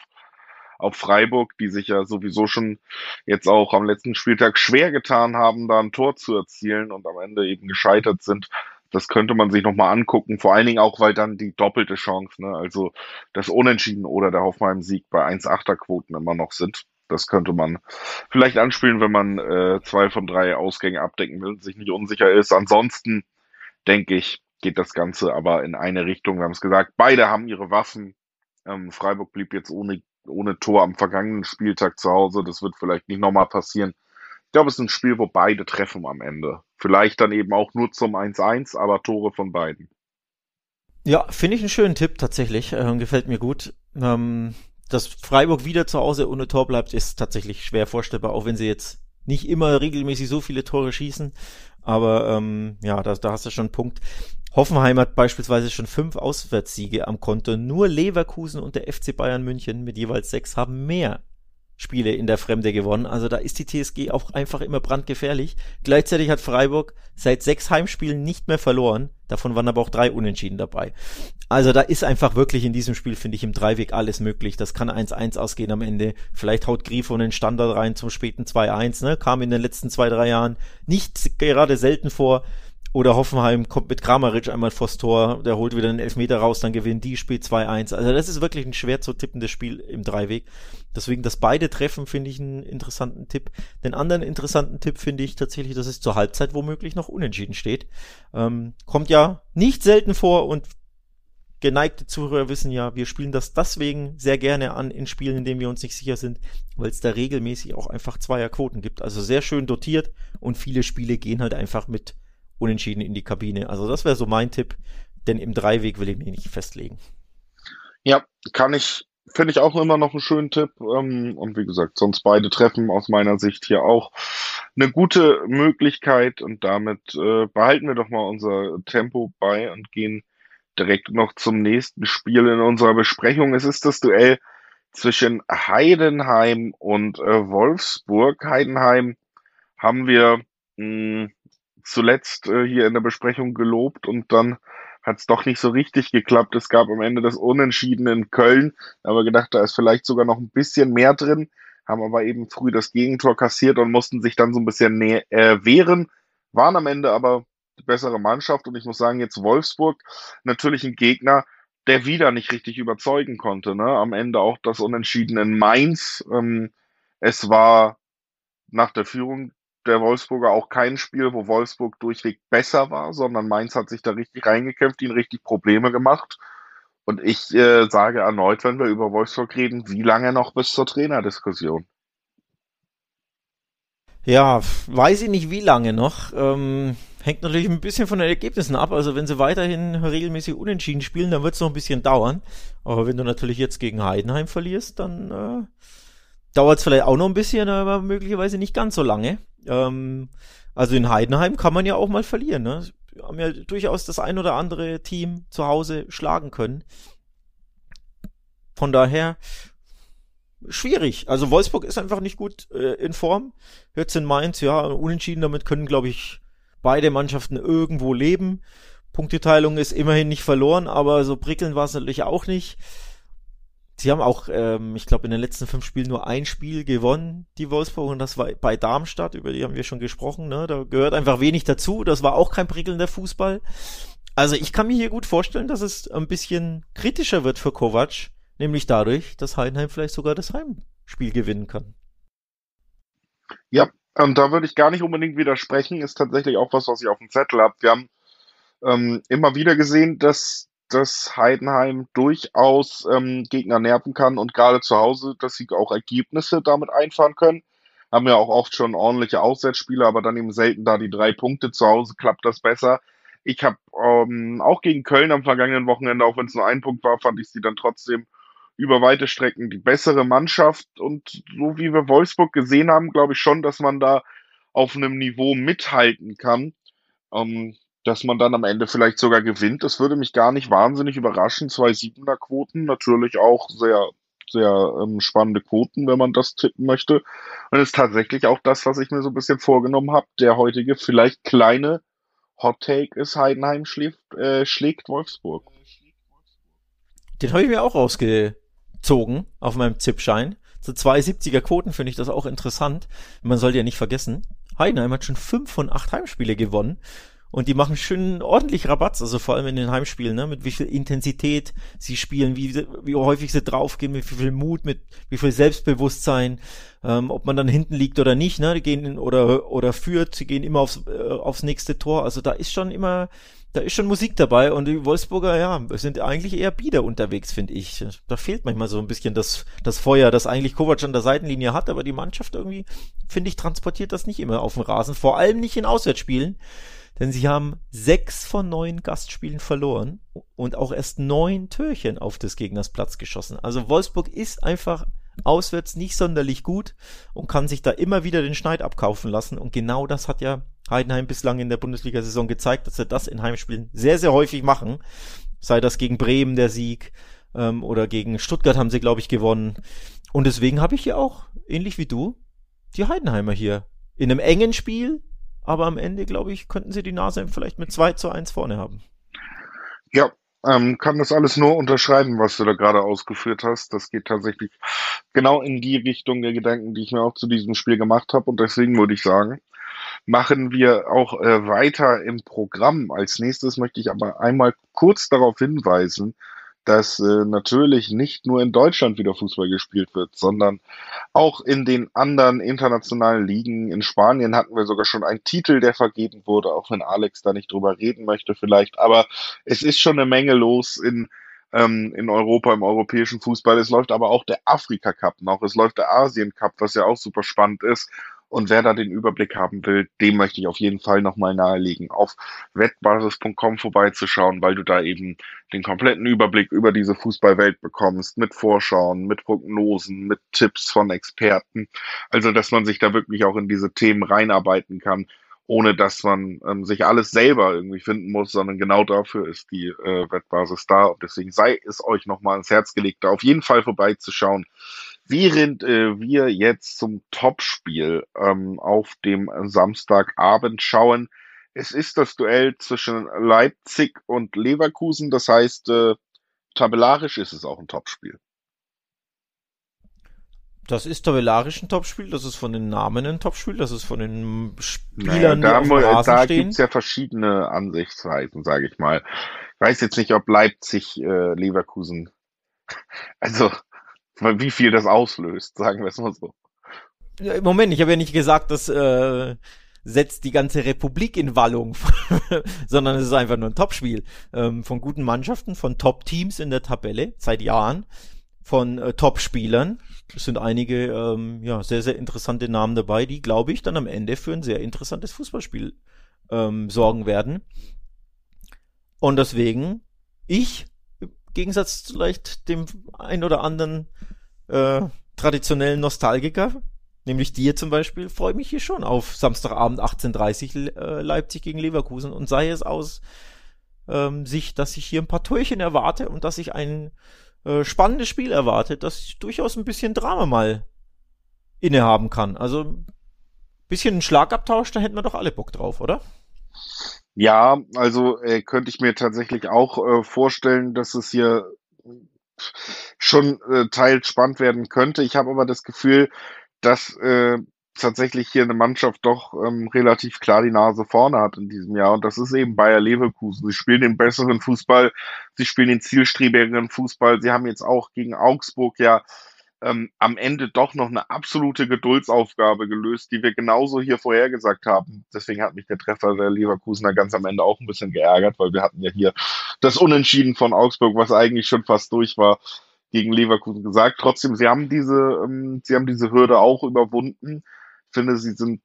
auf Freiburg, die sich ja sowieso schon jetzt auch am letzten Spieltag schwer getan haben, da ein Tor zu erzielen und am Ende eben gescheitert sind. Das könnte man sich nochmal angucken, vor allen Dingen auch, weil dann die doppelte Chance, ne, also das Unentschieden oder der Hoffenheim-Sieg bei 1,8er Quoten immer noch sind. Das könnte man vielleicht anspielen, wenn man äh, zwei von drei Ausgängen abdecken will, sich nicht unsicher ist. Ansonsten denke ich, geht das Ganze aber in eine Richtung. Wir haben es gesagt, beide haben ihre Waffen. Ähm, Freiburg blieb jetzt ohne ohne Tor am vergangenen Spieltag zu Hause. Das wird vielleicht nicht nochmal passieren. Ich glaube, es ist ein Spiel, wo beide treffen am Ende. Vielleicht dann eben auch nur zum 1-1, aber Tore von beiden. Ja, finde ich einen schönen Tipp tatsächlich. Äh, gefällt mir gut. Ähm, dass Freiburg wieder zu Hause ohne Tor bleibt, ist tatsächlich schwer vorstellbar, auch wenn sie jetzt nicht immer regelmäßig so viele Tore schießen. Aber ähm, ja, da, da hast du schon einen Punkt. Hoffenheim hat beispielsweise schon fünf Auswärtssiege am Konto. Nur Leverkusen und der FC Bayern München mit jeweils sechs haben mehr Spiele in der Fremde gewonnen. Also da ist die TSG auch einfach immer brandgefährlich. Gleichzeitig hat Freiburg seit sechs Heimspielen nicht mehr verloren. Davon waren aber auch drei Unentschieden dabei. Also da ist einfach wirklich in diesem Spiel, finde ich, im Dreiweg alles möglich. Das kann 1-1 ausgehen am Ende. Vielleicht haut Grifo einen Standard rein zum späten 2-1. Ne? Kam in den letzten zwei, drei Jahren nicht gerade selten vor. Oder Hoffenheim kommt mit Kramaric einmal vors Tor, der holt wieder einen Elfmeter raus, dann gewinnen die, Spiel 2-1. Also das ist wirklich ein schwer zu tippendes Spiel im Dreiweg. Deswegen, dass beide treffen, finde ich einen interessanten Tipp. Den anderen interessanten Tipp finde ich tatsächlich, dass es zur Halbzeit womöglich noch unentschieden steht. Ähm, kommt ja nicht selten vor und geneigte Zuhörer wissen ja, wir spielen das deswegen sehr gerne an in Spielen, in denen wir uns nicht sicher sind, weil es da regelmäßig auch einfach Zweierquoten gibt. Also sehr schön dotiert und viele Spiele gehen halt einfach mit unentschieden in die Kabine. Also das wäre so mein Tipp, denn im Dreiweg will ich mich nicht festlegen. Ja, kann ich, finde ich auch immer noch einen schönen Tipp. Ähm, und wie gesagt, sonst beide treffen aus meiner Sicht hier auch eine gute Möglichkeit. Und damit äh, behalten wir doch mal unser Tempo bei und gehen direkt noch zum nächsten Spiel in unserer Besprechung. Es ist das Duell zwischen Heidenheim und äh, Wolfsburg. Heidenheim haben wir mh, hm, zuletzt äh, hier in der Besprechung gelobt und dann hat es doch nicht so richtig geklappt. Es gab am Ende das Unentschieden in Köln, aber gedacht, da ist vielleicht sogar noch ein bisschen mehr drin, haben aber eben früh das Gegentor kassiert und mussten sich dann so ein bisschen äh, wehren, waren am Ende aber die bessere Mannschaft und ich muss sagen, jetzt Wolfsburg natürlich ein Gegner, der wieder nicht richtig überzeugen konnte. Ne? Am Ende auch das Unentschieden in Mainz. Ähm, es war nach der Führung der Wolfsburger auch kein Spiel, wo Wolfsburg durchweg besser war, sondern Mainz hat sich da richtig reingekämpft, ihnen richtig Probleme gemacht. Und ich äh, sage erneut, wenn wir über Wolfsburg reden, wie lange noch bis zur Trainerdiskussion? Ja, weiß ich nicht, wie lange noch. Ähm, hängt natürlich ein bisschen von den Ergebnissen ab. Also wenn sie weiterhin regelmäßig unentschieden spielen, dann wird es noch ein bisschen dauern. Aber wenn du natürlich jetzt gegen Heidenheim verlierst, dann äh, dauert es vielleicht auch noch ein bisschen, aber möglicherweise nicht ganz so lange. Ähm, also in Heidenheim kann man ja auch mal verlieren. Ne? Wir haben ja durchaus das ein oder andere Team zu Hause schlagen können. Von daher schwierig. Also Wolfsburg ist einfach nicht gut äh, in Form. Jetzt in Mainz, ja, unentschieden, damit können, glaube ich, beide Mannschaften irgendwo leben. Punkteteilung ist immerhin nicht verloren, aber so prickeln war es natürlich auch nicht. Sie haben auch, ähm, ich glaube, in den letzten fünf Spielen nur ein Spiel gewonnen, die Wolfsburg, und das war bei Darmstadt, über die haben wir schon gesprochen. Ne? Da gehört einfach wenig dazu. Das war auch kein prickelnder Fußball. Also ich kann mir hier gut vorstellen, dass es ein bisschen kritischer wird für Kovac, nämlich dadurch, dass Heidenheim vielleicht sogar das Heimspiel gewinnen kann. Ja, und da würde ich gar nicht unbedingt widersprechen, ist tatsächlich auch was, was ich auf dem Zettel habe. Wir haben ähm, immer wieder gesehen, dass, dass Heidenheim durchaus ähm, Gegner nerven kann und gerade zu Hause, dass sie auch Ergebnisse damit einfahren können. Haben ja auch oft schon ordentliche Auswärtsspiele, aber dann eben selten da die drei Punkte. Zu Hause klappt das besser. Ich habe ähm, auch gegen Köln am vergangenen Wochenende, auch wenn es nur ein Punkt war, fand ich sie dann trotzdem über weite Strecken die bessere Mannschaft. Und so wie wir Wolfsburg gesehen haben, glaube ich schon, dass man da auf einem Niveau mithalten kann, ähm, dass man dann am Ende vielleicht sogar gewinnt. Das würde mich gar nicht wahnsinnig überraschen. Zwei Siebener Quoten, natürlich auch sehr, sehr ähm, spannende Quoten, wenn man das tippen möchte. Und ist tatsächlich auch das, was ich mir so ein bisschen vorgenommen habe. Der heutige vielleicht kleine Hot Take ist, Heidenheim schläft, äh, schlägt Wolfsburg. Den habe ich mir auch rausgezogen auf meinem Zipschein. Zu 270er Quoten finde ich das auch interessant. Man sollte ja nicht vergessen, Heidenheim hat schon fünf von acht Heimspiele gewonnen. Und die machen schön ordentlich Rabatz, also vor allem in den Heimspielen, ne, mit wie viel Intensität sie spielen, wie, wie häufig sie draufgehen, mit wie viel Mut, mit wie viel Selbstbewusstsein, ähm, ob man dann hinten liegt oder nicht, ne, die gehen oder, oder führt, sie gehen immer aufs, äh, aufs nächste Tor, also da ist schon immer, da ist schon Musik dabei und die Wolfsburger, ja, sind eigentlich eher bieder unterwegs, finde ich. Da fehlt manchmal so ein bisschen das, das Feuer, das eigentlich Kovac an der Seitenlinie hat, aber die Mannschaft irgendwie, finde ich, transportiert das nicht immer auf dem Rasen, vor allem nicht in Auswärtsspielen denn sie haben sechs von neun Gastspielen verloren und auch erst neun Türchen auf des Gegners Platz geschossen. Also Wolfsburg ist einfach auswärts nicht sonderlich gut und kann sich da immer wieder den Schneid abkaufen lassen. Und genau das hat ja Heidenheim bislang in der Bundesliga-Saison gezeigt, dass sie das in Heimspielen sehr, sehr häufig machen. Sei das gegen Bremen der Sieg ähm, oder gegen Stuttgart haben sie, glaube ich, gewonnen. Und deswegen habe ich hier auch, ähnlich wie du, die Heidenheimer hier in einem engen Spiel aber am Ende, glaube ich, könnten sie die Nase vielleicht mit 2 zu 1 vorne haben. Ja, ähm, kann das alles nur unterschreiben, was du da gerade ausgeführt hast. Das geht tatsächlich genau in die Richtung der Gedanken, die ich mir auch zu diesem Spiel gemacht habe. Und deswegen würde ich sagen, machen wir auch äh, weiter im Programm. Als nächstes möchte ich aber einmal kurz darauf hinweisen, dass äh, natürlich nicht nur in Deutschland wieder Fußball gespielt wird, sondern auch in den anderen internationalen Ligen. In Spanien hatten wir sogar schon einen Titel, der vergeben wurde, auch wenn Alex da nicht drüber reden möchte vielleicht. Aber es ist schon eine Menge los in ähm, in Europa, im europäischen Fußball. Es läuft aber auch der Afrika Cup noch. Es läuft der Asien Cup, was ja auch super spannend ist. Und wer da den Überblick haben will, dem möchte ich auf jeden Fall nochmal nahelegen, auf wettbasis.com vorbeizuschauen, weil du da eben den kompletten Überblick über diese Fußballwelt bekommst, mit Vorschauen, mit Prognosen, mit Tipps von Experten. Also, dass man sich da wirklich auch in diese Themen reinarbeiten kann, ohne dass man ähm, sich alles selber irgendwie finden muss, sondern genau dafür ist die äh, Wettbasis da. Und deswegen sei es euch nochmal ans Herz gelegt, da auf jeden Fall vorbeizuschauen. Während äh, wir jetzt zum Topspiel ähm, auf dem Samstagabend schauen, es ist das Duell zwischen Leipzig und Leverkusen. Das heißt, äh, tabellarisch ist es auch ein Topspiel. Das ist tabellarisch ein Topspiel, das ist von den Namen ein Topspiel, das ist von den Spielern, naja, da, da gibt es ja verschiedene Ansichtsweisen, sage ich mal. Ich weiß jetzt nicht, ob Leipzig äh, Leverkusen, also wie viel das auslöst, sagen wir es mal so. Moment, ich habe ja nicht gesagt, das äh, setzt die ganze Republik in Wallung, sondern es ist einfach nur ein Topspiel ähm, von guten Mannschaften, von Top-Teams in der Tabelle seit Jahren, von äh, Top-Spielern. Es sind einige ähm, ja sehr sehr interessante Namen dabei, die glaube ich dann am Ende für ein sehr interessantes Fußballspiel ähm, sorgen werden. Und deswegen ich Gegensatz vielleicht dem ein oder anderen äh, traditionellen Nostalgiker, nämlich dir zum Beispiel, freue mich hier schon auf Samstagabend 18.30 äh, Leipzig gegen Leverkusen und sei es aus ähm, Sicht, dass ich hier ein paar Türchen erwarte und dass ich ein äh, spannendes Spiel erwarte, das durchaus ein bisschen Drama mal innehaben kann. Also bisschen ein Schlagabtausch, da hätten wir doch alle Bock drauf, oder? Ja, also äh, könnte ich mir tatsächlich auch äh, vorstellen, dass es hier schon äh, teils spannend werden könnte. Ich habe aber das Gefühl, dass äh, tatsächlich hier eine Mannschaft doch ähm, relativ klar die Nase vorne hat in diesem Jahr. Und das ist eben Bayer Leverkusen. Sie spielen den besseren Fußball, sie spielen den zielstrebigeren Fußball. Sie haben jetzt auch gegen Augsburg ja ähm, am Ende doch noch eine absolute Geduldsaufgabe gelöst, die wir genauso hier vorhergesagt haben. Deswegen hat mich der Treffer der Leverkusener ganz am Ende auch ein bisschen geärgert, weil wir hatten ja hier das Unentschieden von Augsburg, was eigentlich schon fast durch war, gegen Leverkusen gesagt. Trotzdem, sie haben diese, ähm, sie haben diese Hürde auch überwunden. Ich finde, sie sind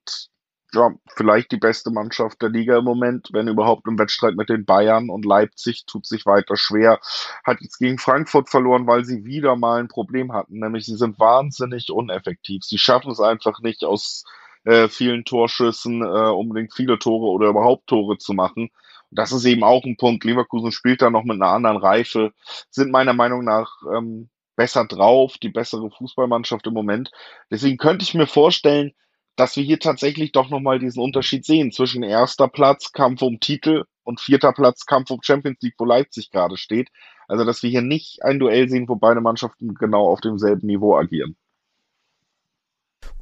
ja, vielleicht die beste Mannschaft der Liga im Moment, wenn überhaupt im Wettstreit mit den Bayern und Leipzig tut sich weiter schwer. Hat jetzt gegen Frankfurt verloren, weil sie wieder mal ein Problem hatten, nämlich sie sind wahnsinnig uneffektiv. Sie schaffen es einfach nicht aus äh, vielen Torschüssen äh, unbedingt viele Tore oder überhaupt Tore zu machen. das ist eben auch ein Punkt. Leverkusen spielt da noch mit einer anderen Reife, sind meiner Meinung nach ähm, besser drauf, die bessere Fußballmannschaft im Moment. Deswegen könnte ich mir vorstellen, dass wir hier tatsächlich doch nochmal diesen Unterschied sehen zwischen erster Platz, Kampf um Titel und vierter Platz, Kampf um Champions League, wo Leipzig gerade steht. Also, dass wir hier nicht ein Duell sehen, wo beide Mannschaften genau auf demselben Niveau agieren.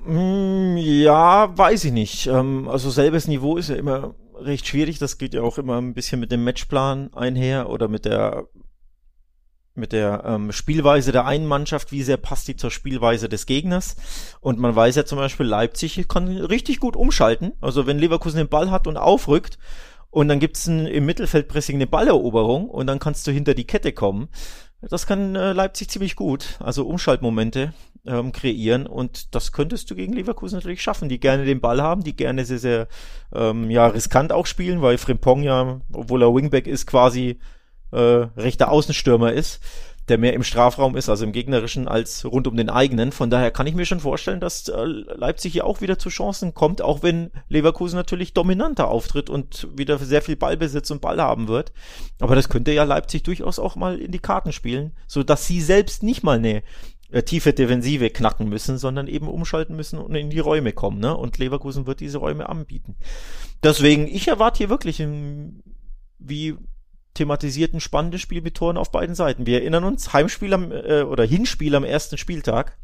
Mm, ja, weiß ich nicht. Ähm, also selbes Niveau ist ja immer recht schwierig. Das geht ja auch immer ein bisschen mit dem Matchplan einher oder mit der mit der ähm, Spielweise der einen Mannschaft, wie sehr passt die zur Spielweise des Gegners. Und man weiß ja zum Beispiel, Leipzig kann richtig gut umschalten. Also wenn Leverkusen den Ball hat und aufrückt und dann gibt's ein, im Mittelfeldpressing eine Balleroberung und dann kannst du hinter die Kette kommen. Das kann äh, Leipzig ziemlich gut. Also Umschaltmomente ähm, kreieren und das könntest du gegen Leverkusen natürlich schaffen, die gerne den Ball haben, die gerne sehr, sehr ähm, ja, riskant auch spielen, weil Frimpong ja, obwohl er Wingback ist, quasi äh, rechter Außenstürmer ist, der mehr im Strafraum ist, also im gegnerischen, als rund um den eigenen. Von daher kann ich mir schon vorstellen, dass äh, Leipzig hier auch wieder zu Chancen kommt, auch wenn Leverkusen natürlich dominanter auftritt und wieder sehr viel Ballbesitz und Ball haben wird. Aber das könnte ja Leipzig durchaus auch mal in die Karten spielen, so dass sie selbst nicht mal eine äh, tiefe Defensive knacken müssen, sondern eben umschalten müssen und in die Räume kommen. Ne? Und Leverkusen wird diese Räume anbieten. Deswegen, ich erwarte hier wirklich, wie thematisierten spannendes Spiel mit Toren auf beiden Seiten. Wir erinnern uns, Heimspiel am, äh, oder Hinspiel am ersten Spieltag.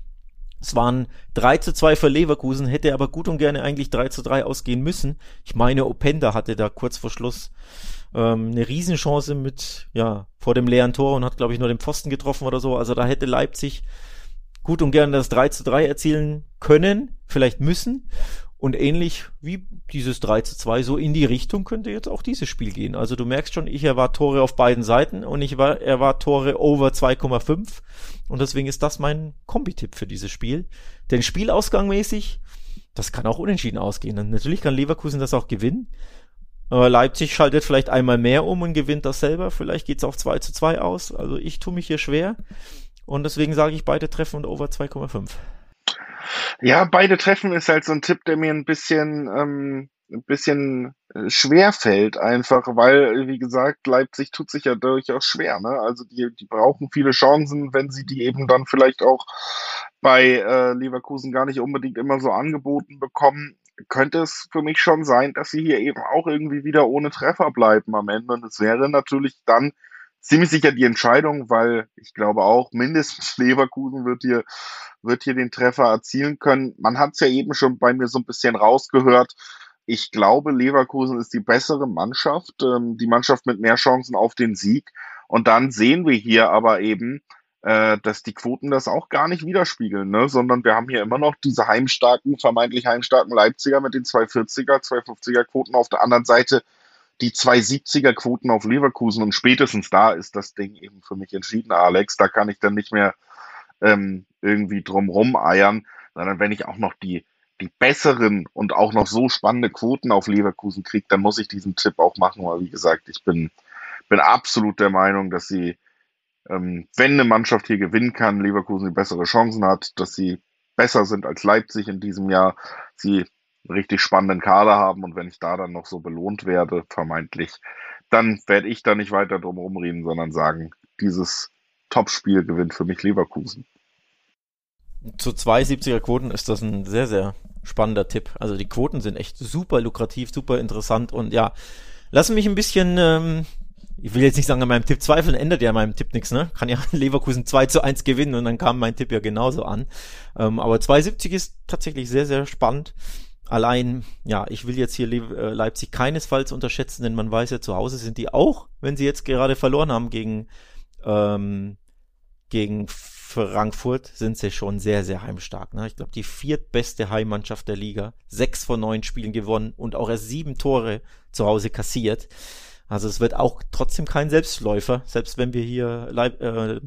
Es waren 3 zu 2 für Leverkusen, hätte aber gut und gerne eigentlich 3 zu 3 ausgehen müssen. Ich meine, Openda hatte da kurz vor Schluss ähm, eine Riesenchance mit, ja, vor dem leeren Tor und hat, glaube ich, nur den Pfosten getroffen oder so. Also da hätte Leipzig gut und gerne das 3 zu 3 erzielen können, vielleicht müssen. Und ähnlich wie dieses 3 zu 2, so in die Richtung könnte jetzt auch dieses Spiel gehen. Also du merkst schon, ich erwarte Tore auf beiden Seiten und ich erwarte Tore over 2,5. Und deswegen ist das mein Kombi-Tipp für dieses Spiel. Denn Spielausgangmäßig, das kann auch unentschieden ausgehen. Und natürlich kann Leverkusen das auch gewinnen. Aber Leipzig schaltet vielleicht einmal mehr um und gewinnt das selber. Vielleicht geht's auch 2 zu 2 aus. Also ich tue mich hier schwer. Und deswegen sage ich beide treffen und over 2,5. Ja, beide Treffen ist halt so ein Tipp, der mir ein bisschen, ähm, ein bisschen äh, schwer fällt, einfach, weil, wie gesagt, Leipzig tut sich ja durchaus schwer. Ne? Also die, die brauchen viele Chancen, wenn sie die eben dann vielleicht auch bei äh, Leverkusen gar nicht unbedingt immer so angeboten bekommen, könnte es für mich schon sein, dass sie hier eben auch irgendwie wieder ohne Treffer bleiben am Ende. Und es wäre natürlich dann ziemlich sicher die Entscheidung, weil ich glaube auch, mindestens Leverkusen wird hier, wird hier den Treffer erzielen können. Man hat es ja eben schon bei mir so ein bisschen rausgehört. Ich glaube, Leverkusen ist die bessere Mannschaft, ähm, die Mannschaft mit mehr Chancen auf den Sieg. Und dann sehen wir hier aber eben, äh, dass die Quoten das auch gar nicht widerspiegeln, ne? sondern wir haben hier immer noch diese heimstarken, vermeintlich heimstarken Leipziger mit den 240er, 250er Quoten auf der anderen Seite die 270er Quoten auf Leverkusen und spätestens da ist das Ding eben für mich entschieden, Alex. Da kann ich dann nicht mehr ähm, irgendwie drumrum eiern, sondern wenn ich auch noch die, die besseren und auch noch so spannende Quoten auf Leverkusen kriege, dann muss ich diesen Tipp auch machen, weil wie gesagt, ich bin, bin absolut der Meinung, dass sie, ähm, wenn eine Mannschaft hier gewinnen kann, Leverkusen die bessere Chancen hat, dass sie besser sind als Leipzig in diesem Jahr, sie richtig spannenden Kader haben und wenn ich da dann noch so belohnt werde, vermeintlich, dann werde ich da nicht weiter drum rumreden, sondern sagen, dieses Topspiel gewinnt für mich Leverkusen. Zu 270er Quoten ist das ein sehr, sehr spannender Tipp. Also die Quoten sind echt super lukrativ, super interessant und ja, lassen mich ein bisschen, ähm, ich will jetzt nicht sagen, an meinem Tipp zweifeln, ändert ja meinem Tipp nichts, ne? Kann ja Leverkusen 2 zu 1 gewinnen und dann kam mein Tipp ja genauso an. Ähm, aber 270 ist tatsächlich sehr, sehr spannend. Allein, ja, ich will jetzt hier äh, Leipzig keinesfalls unterschätzen, denn man weiß ja, zu Hause sind die auch, wenn sie jetzt gerade verloren haben gegen, ähm, gegen Frankfurt sind sie schon sehr, sehr heimstark. Ne? Ich glaube, die viertbeste Heimmannschaft der Liga. Sechs von neun Spielen gewonnen und auch erst sieben Tore zu Hause kassiert. Also es wird auch trotzdem kein Selbstläufer, selbst wenn wir hier Leib, äh,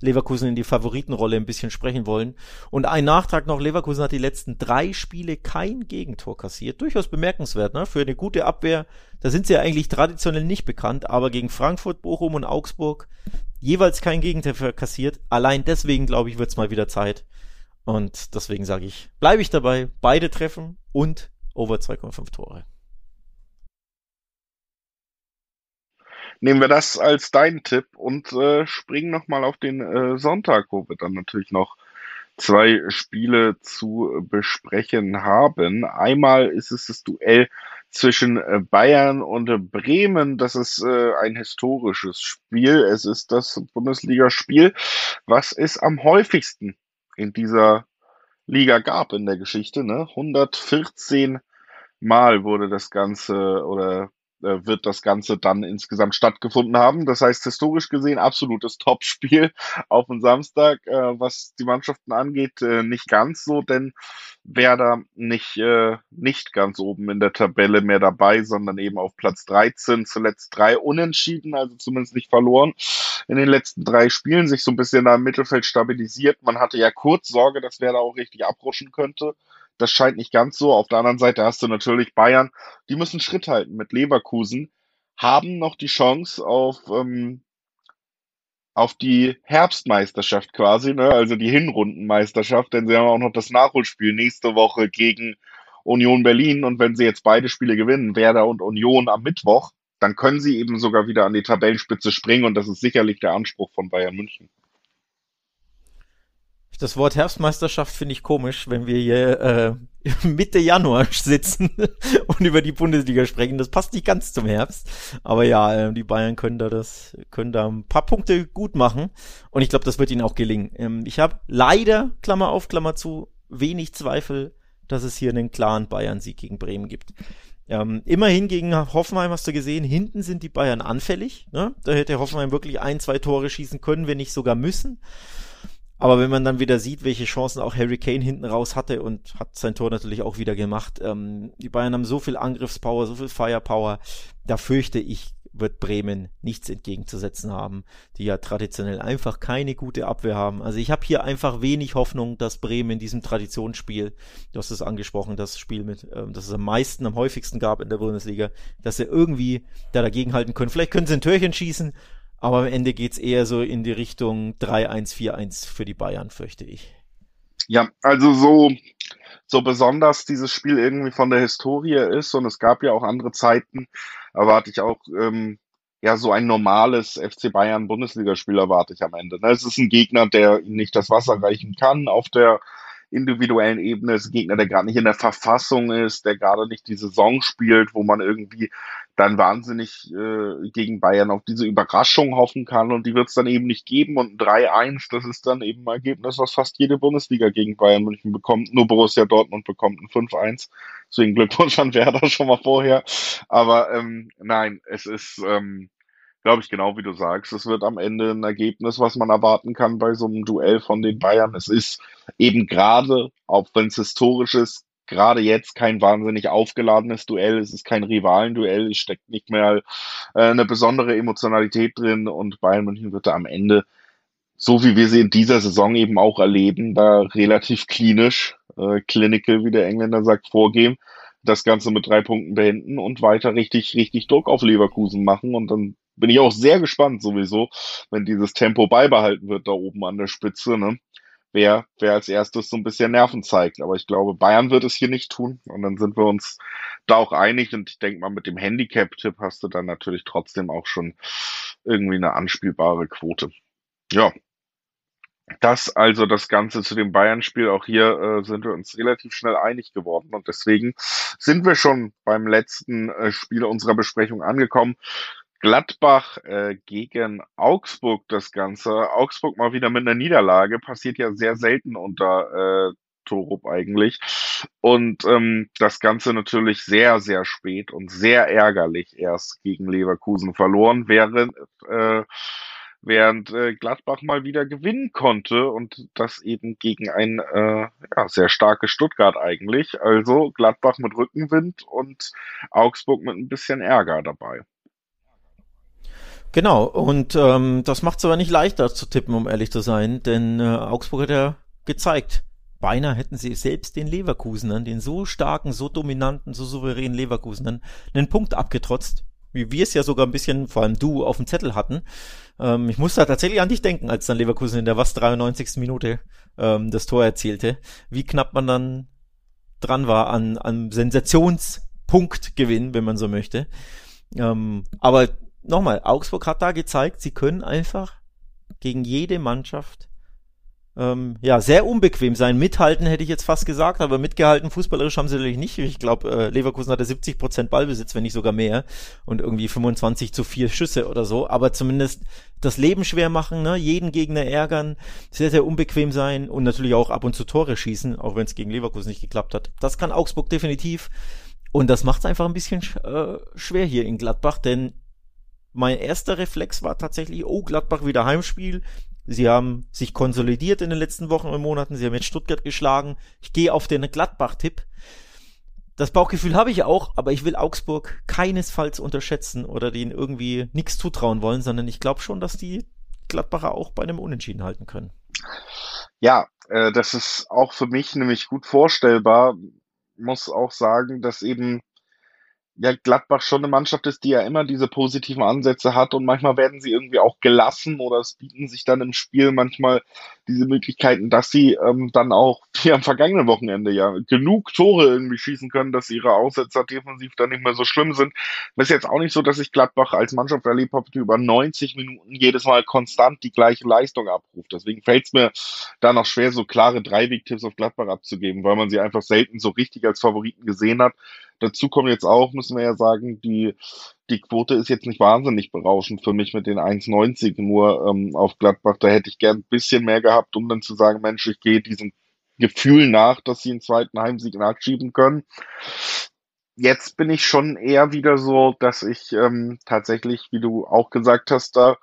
Leverkusen in die Favoritenrolle ein bisschen sprechen wollen. Und ein Nachtrag noch, Leverkusen hat die letzten drei Spiele kein Gegentor kassiert. Durchaus bemerkenswert, ne? Für eine gute Abwehr, da sind sie ja eigentlich traditionell nicht bekannt, aber gegen Frankfurt, Bochum und Augsburg jeweils kein Gegentor kassiert. Allein deswegen, glaube ich, wird es mal wieder Zeit. Und deswegen sage ich, bleibe ich dabei, beide treffen und over 2,5 Tore. Nehmen wir das als deinen Tipp und äh, springen nochmal auf den äh, Sonntag, wo wir dann natürlich noch zwei Spiele zu besprechen haben. Einmal ist es das Duell zwischen äh, Bayern und Bremen. Das ist äh, ein historisches Spiel. Es ist das Bundesligaspiel, was es am häufigsten in dieser Liga gab in der Geschichte. Ne? 114 Mal wurde das Ganze oder wird das Ganze dann insgesamt stattgefunden haben. Das heißt, historisch gesehen absolutes Topspiel auf den Samstag. Äh, was die Mannschaften angeht, äh, nicht ganz so, denn Werder nicht, äh, nicht ganz oben in der Tabelle mehr dabei, sondern eben auf Platz 13, zuletzt drei Unentschieden, also zumindest nicht verloren in den letzten drei Spielen, sich so ein bisschen da im Mittelfeld stabilisiert. Man hatte ja kurz Sorge, dass Werder auch richtig abrutschen könnte. Das scheint nicht ganz so. Auf der anderen Seite hast du natürlich Bayern, die müssen Schritt halten mit Leverkusen, haben noch die Chance auf, ähm, auf die Herbstmeisterschaft quasi, ne? also die Hinrundenmeisterschaft, denn sie haben auch noch das Nachholspiel nächste Woche gegen Union Berlin. Und wenn sie jetzt beide Spiele gewinnen, Werder und Union am Mittwoch, dann können sie eben sogar wieder an die Tabellenspitze springen und das ist sicherlich der Anspruch von Bayern München. Das Wort Herbstmeisterschaft finde ich komisch, wenn wir hier äh, Mitte Januar sitzen und über die Bundesliga sprechen. Das passt nicht ganz zum Herbst. Aber ja, äh, die Bayern können da das, können da ein paar Punkte gut machen. Und ich glaube, das wird ihnen auch gelingen. Ähm, ich habe leider, Klammer auf, Klammer zu, wenig Zweifel, dass es hier einen klaren Bayern-Sieg gegen Bremen gibt. Ähm, immerhin gegen Hoffenheim hast du gesehen, hinten sind die Bayern anfällig. Ne? Da hätte Hoffenheim wirklich ein, zwei Tore schießen können, wenn nicht sogar müssen. Aber wenn man dann wieder sieht, welche Chancen auch Harry Kane hinten raus hatte und hat sein Tor natürlich auch wieder gemacht, ähm, die Bayern haben so viel Angriffspower, so viel Firepower, da fürchte ich, wird Bremen nichts entgegenzusetzen haben, die ja traditionell einfach keine gute Abwehr haben. Also ich habe hier einfach wenig Hoffnung, dass Bremen in diesem Traditionsspiel, du hast es angesprochen, das Spiel mit, ähm, das es am meisten, am häufigsten gab in der Bundesliga, dass sie irgendwie da dagegenhalten können. Vielleicht können sie ein Törchen schießen, aber am Ende geht's eher so in die Richtung 3-1, 4-1 für die Bayern, fürchte ich. Ja, also so, so besonders dieses Spiel irgendwie von der Historie ist und es gab ja auch andere Zeiten, erwarte ich auch ähm, ja so ein normales FC Bayern Bundesligaspiel erwarte ich am Ende. Ne? Es ist ein Gegner, der nicht das Wasser reichen kann auf der individuellen Ebene ist ein Gegner, der gerade nicht in der Verfassung ist, der gerade nicht die Saison spielt, wo man irgendwie dann wahnsinnig äh, gegen Bayern auf diese Überraschung hoffen kann und die wird es dann eben nicht geben und 3-1, das ist dann eben ein Ergebnis, was fast jede Bundesliga gegen Bayern München bekommt. Nur Borussia Dortmund bekommt ein 5-1. Deswegen Glückwunsch an Werder schon mal vorher. Aber ähm, nein, es ist ähm, glaube ich, genau wie du sagst. Es wird am Ende ein Ergebnis, was man erwarten kann bei so einem Duell von den Bayern. Es ist eben gerade, auch wenn es historisch ist, gerade jetzt kein wahnsinnig aufgeladenes Duell. Es ist kein Rivalenduell. Es steckt nicht mehr äh, eine besondere Emotionalität drin und Bayern München wird da am Ende, so wie wir sie in dieser Saison eben auch erleben, da relativ klinisch, äh, clinical, wie der Engländer sagt, vorgehen das Ganze mit drei Punkten beenden und weiter richtig, richtig Druck auf Leverkusen machen. Und dann bin ich auch sehr gespannt sowieso, wenn dieses Tempo beibehalten wird da oben an der Spitze, ne? Wer, wer als erstes so ein bisschen Nerven zeigt. Aber ich glaube, Bayern wird es hier nicht tun. Und dann sind wir uns da auch einig. Und ich denke mal, mit dem Handicap-Tipp hast du dann natürlich trotzdem auch schon irgendwie eine anspielbare Quote. Ja, das also das Ganze zu dem Bayern-Spiel. Auch hier äh, sind wir uns relativ schnell einig geworden und deswegen sind wir schon beim letzten äh, Spiel unserer Besprechung angekommen. Gladbach äh, gegen Augsburg das Ganze. Augsburg mal wieder mit einer Niederlage. Passiert ja sehr selten unter äh, Torup eigentlich. Und ähm, das Ganze natürlich sehr, sehr spät und sehr ärgerlich erst gegen Leverkusen verloren, während äh, während äh, Gladbach mal wieder gewinnen konnte und das eben gegen ein äh, ja, sehr starkes Stuttgart eigentlich. Also Gladbach mit Rückenwind und Augsburg mit ein bisschen Ärger dabei. Genau, und ähm, das macht es aber nicht leichter zu tippen, um ehrlich zu sein, denn äh, Augsburg hat ja gezeigt, beinahe hätten sie selbst den Leverkusenern, den so starken, so dominanten, so souveränen Leverkusenern, einen Punkt abgetrotzt wie wir es ja sogar ein bisschen, vor allem du, auf dem Zettel hatten. Ähm, ich musste tatsächlich an dich denken, als dann Leverkusen in der was 93. Minute ähm, das Tor erzielte, wie knapp man dann dran war an, an Sensationspunktgewinn, wenn man so möchte. Ähm, aber nochmal, Augsburg hat da gezeigt, sie können einfach gegen jede Mannschaft ähm, ja, sehr unbequem sein. Mithalten hätte ich jetzt fast gesagt, aber mitgehalten fußballerisch haben sie natürlich nicht. Ich glaube, äh, Leverkusen hatte 70 Prozent Ballbesitz, wenn nicht sogar mehr. Und irgendwie 25 zu vier Schüsse oder so. Aber zumindest das Leben schwer machen, ne? jeden Gegner ärgern, sehr, sehr unbequem sein und natürlich auch ab und zu Tore schießen, auch wenn es gegen Leverkusen nicht geklappt hat. Das kann Augsburg definitiv. Und das macht es einfach ein bisschen äh, schwer hier in Gladbach, denn mein erster Reflex war tatsächlich, oh, Gladbach wieder Heimspiel, Sie haben sich konsolidiert in den letzten Wochen und Monaten. Sie haben jetzt Stuttgart geschlagen. Ich gehe auf den Gladbach-Tipp. Das Bauchgefühl habe ich auch, aber ich will Augsburg keinesfalls unterschätzen oder denen irgendwie nichts zutrauen wollen, sondern ich glaube schon, dass die Gladbacher auch bei einem Unentschieden halten können. Ja, äh, das ist auch für mich nämlich gut vorstellbar. Muss auch sagen, dass eben ja Gladbach schon eine Mannschaft ist, die ja immer diese positiven Ansätze hat und manchmal werden sie irgendwie auch gelassen oder es bieten sich dann im Spiel manchmal diese Möglichkeiten, dass sie ähm, dann auch wie am vergangenen Wochenende ja genug Tore irgendwie schießen können, dass ihre Aussetzer defensiv dann nicht mehr so schlimm sind. Es ist jetzt auch nicht so, dass ich Gladbach als Mannschaft erlebt habe, die über 90 Minuten jedes Mal konstant die gleiche Leistung abruft. Deswegen fällt es mir da noch schwer, so klare Dreiweg-Tipps auf Gladbach abzugeben, weil man sie einfach selten so richtig als Favoriten gesehen hat. Dazu kommt jetzt auch, müssen wir ja sagen, die, die Quote ist jetzt nicht wahnsinnig berauschend für mich mit den 1,90 nur ähm, auf Gladbach. Da hätte ich gern ein bisschen mehr gehabt, um dann zu sagen, Mensch, ich gehe diesem Gefühl nach, dass sie einen zweiten Heimsieg nachschieben können. Jetzt bin ich schon eher wieder so, dass ich ähm, tatsächlich, wie du auch gesagt hast, da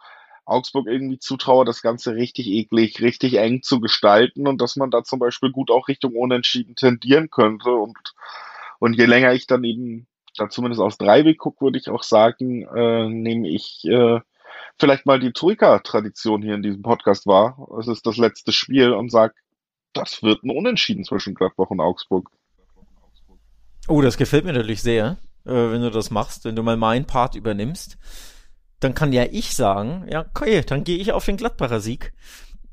Augsburg irgendwie zutraue, das Ganze richtig eklig, richtig eng zu gestalten und dass man da zum Beispiel gut auch Richtung Unentschieden tendieren könnte und und je länger ich dann eben da zumindest aus Dreiweg gucke, würde ich auch sagen, äh, nehme ich äh, vielleicht mal die Troika-Tradition hier in diesem Podcast wahr. Es ist das letzte Spiel und sage, das wird ein Unentschieden zwischen Gladbach und Augsburg. Oh, das gefällt mir natürlich sehr, äh, wenn du das machst, wenn du mal meinen Part übernimmst. Dann kann ja ich sagen, ja, okay, dann gehe ich auf den Gladbacher Sieg.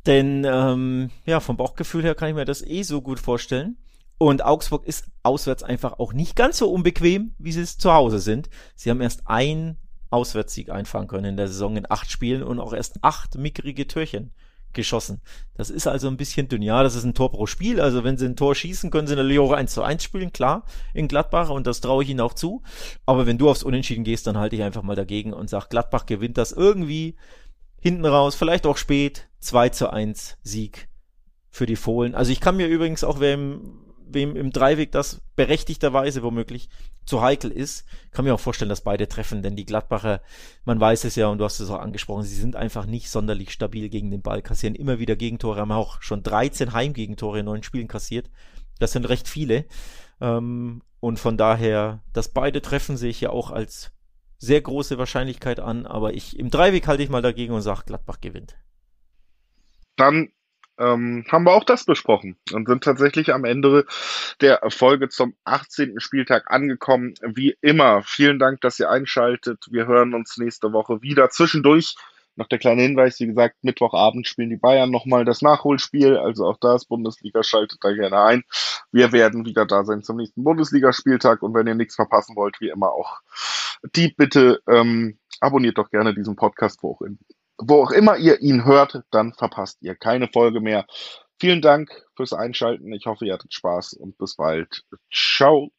Denn ähm, ja, vom Bauchgefühl her kann ich mir das eh so gut vorstellen. Und Augsburg ist auswärts einfach auch nicht ganz so unbequem, wie sie es zu Hause sind. Sie haben erst ein Auswärtssieg einfahren können in der Saison in acht Spielen und auch erst acht mickrige Türchen geschossen. Das ist also ein bisschen dünn. Ja, das ist ein Tor pro Spiel. Also wenn sie ein Tor schießen, können sie natürlich auch 1 zu 1 spielen, klar, in Gladbach und das traue ich ihnen auch zu. Aber wenn du aufs Unentschieden gehst, dann halte ich einfach mal dagegen und sag, Gladbach gewinnt das irgendwie hinten raus, vielleicht auch spät, 2 zu 1 Sieg für die Fohlen. Also ich kann mir übrigens auch, wer im wem im Dreiweg das berechtigterweise womöglich zu heikel ist, kann mir auch vorstellen, dass beide treffen, denn die Gladbacher, man weiß es ja und du hast es auch angesprochen, sie sind einfach nicht sonderlich stabil gegen den Ball, kassieren immer wieder Gegentore, haben auch schon 13 Heimgegentore in neun Spielen kassiert. Das sind recht viele. Ähm, und von daher, dass beide treffen, sehe ich ja auch als sehr große Wahrscheinlichkeit an, aber ich im Dreiweg halte ich mal dagegen und sage, Gladbach gewinnt. Dann ähm, haben wir auch das besprochen und sind tatsächlich am Ende der Folge zum 18. Spieltag angekommen. Wie immer, vielen Dank, dass ihr einschaltet. Wir hören uns nächste Woche wieder. Zwischendurch noch der kleine Hinweis, wie gesagt, Mittwochabend spielen die Bayern nochmal das Nachholspiel, also auch das Bundesliga schaltet da gerne ein. Wir werden wieder da sein zum nächsten Bundesligaspieltag und wenn ihr nichts verpassen wollt, wie immer auch die Bitte, ähm, abonniert doch gerne diesen Podcast, wo auch in wo auch immer ihr ihn hört, dann verpasst ihr keine Folge mehr. Vielen Dank fürs Einschalten. Ich hoffe, ihr hattet Spaß und bis bald. Ciao.